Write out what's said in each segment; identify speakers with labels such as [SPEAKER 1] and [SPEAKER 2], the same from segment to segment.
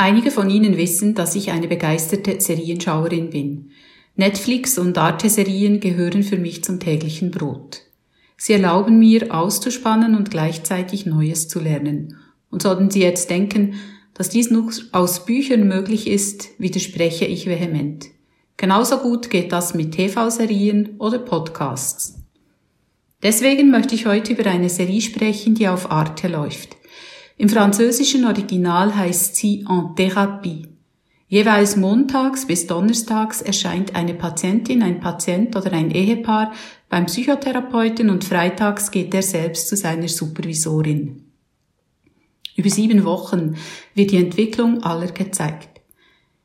[SPEAKER 1] Einige von Ihnen wissen, dass ich eine begeisterte Serienschauerin bin. Netflix und Arte-Serien gehören für mich zum täglichen Brot. Sie erlauben mir, auszuspannen und gleichzeitig Neues zu lernen. Und sollten Sie jetzt denken, dass dies nur aus Büchern möglich ist, widerspreche ich vehement. Genauso gut geht das mit TV-Serien oder Podcasts. Deswegen möchte ich heute über eine Serie sprechen, die auf Arte läuft. Im französischen Original heißt sie En Thérapie. Jeweils montags bis donnerstags erscheint eine Patientin, ein Patient oder ein Ehepaar beim Psychotherapeuten und freitags geht er selbst zu seiner Supervisorin. Über sieben Wochen wird die Entwicklung aller gezeigt.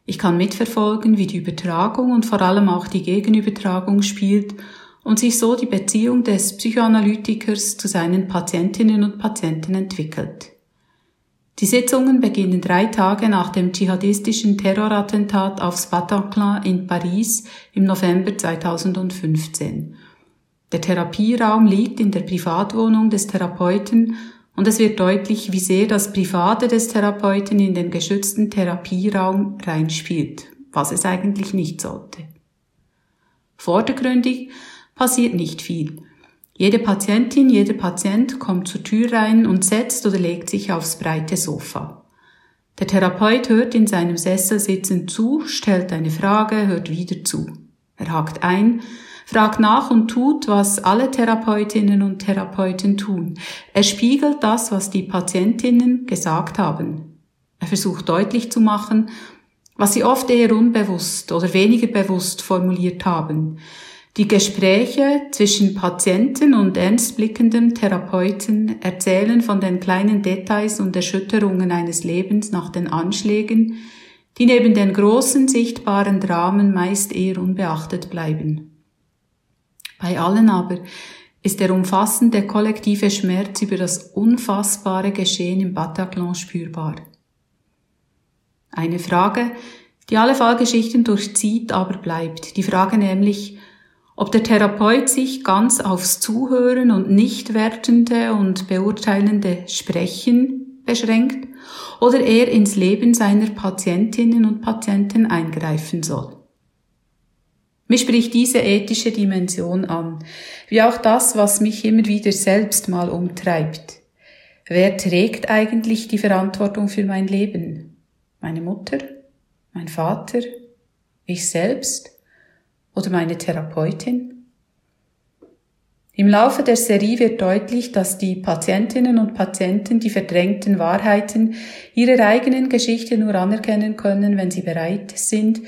[SPEAKER 1] Ich kann mitverfolgen, wie die Übertragung und vor allem auch die Gegenübertragung spielt und sich so die Beziehung des Psychoanalytikers zu seinen Patientinnen und Patienten entwickelt. Die Sitzungen beginnen drei Tage nach dem dschihadistischen Terrorattentat aufs Bataclan in Paris im November 2015. Der Therapieraum liegt in der Privatwohnung des Therapeuten und es wird deutlich, wie sehr das Private des Therapeuten in den geschützten Therapieraum reinspielt, was es eigentlich nicht sollte. Vordergründig passiert nicht viel. Jede Patientin, jeder Patient kommt zur Tür rein und setzt oder legt sich aufs breite Sofa. Der Therapeut hört in seinem Sessel sitzend zu, stellt eine Frage, hört wieder zu. Er hakt ein, fragt nach und tut, was alle Therapeutinnen und Therapeuten tun. Er spiegelt das, was die Patientinnen gesagt haben. Er versucht deutlich zu machen, was sie oft eher unbewusst oder weniger bewusst formuliert haben. Die Gespräche zwischen Patienten und ernstblickenden Therapeuten erzählen von den kleinen Details und Erschütterungen eines Lebens nach den Anschlägen, die neben den großen sichtbaren Dramen meist eher unbeachtet bleiben. Bei allen aber ist der umfassende kollektive Schmerz über das unfassbare Geschehen im Bataclan spürbar. Eine Frage, die alle Fallgeschichten durchzieht, aber bleibt. Die Frage nämlich, ob der Therapeut sich ganz aufs Zuhören und nicht wertende und beurteilende Sprechen beschränkt oder er ins Leben seiner Patientinnen und Patienten eingreifen soll. Mich spricht diese ethische Dimension an, wie auch das, was mich immer wieder selbst mal umtreibt. Wer trägt eigentlich die Verantwortung für mein Leben? Meine Mutter? Mein Vater? Ich selbst? Oder meine Therapeutin? Im Laufe der Serie wird deutlich, dass die Patientinnen und Patienten die verdrängten Wahrheiten ihrer eigenen Geschichte nur anerkennen können, wenn sie bereit sind,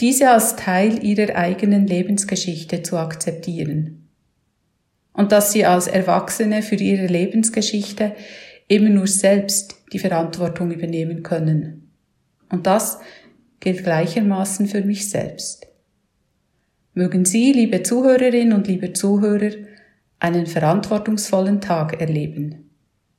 [SPEAKER 1] diese als Teil ihrer eigenen Lebensgeschichte zu akzeptieren. Und dass sie als Erwachsene für ihre Lebensgeschichte immer nur selbst die Verantwortung übernehmen können. Und das gilt gleichermaßen für mich selbst. Mögen Sie, liebe Zuhörerin und liebe Zuhörer, einen verantwortungsvollen Tag erleben.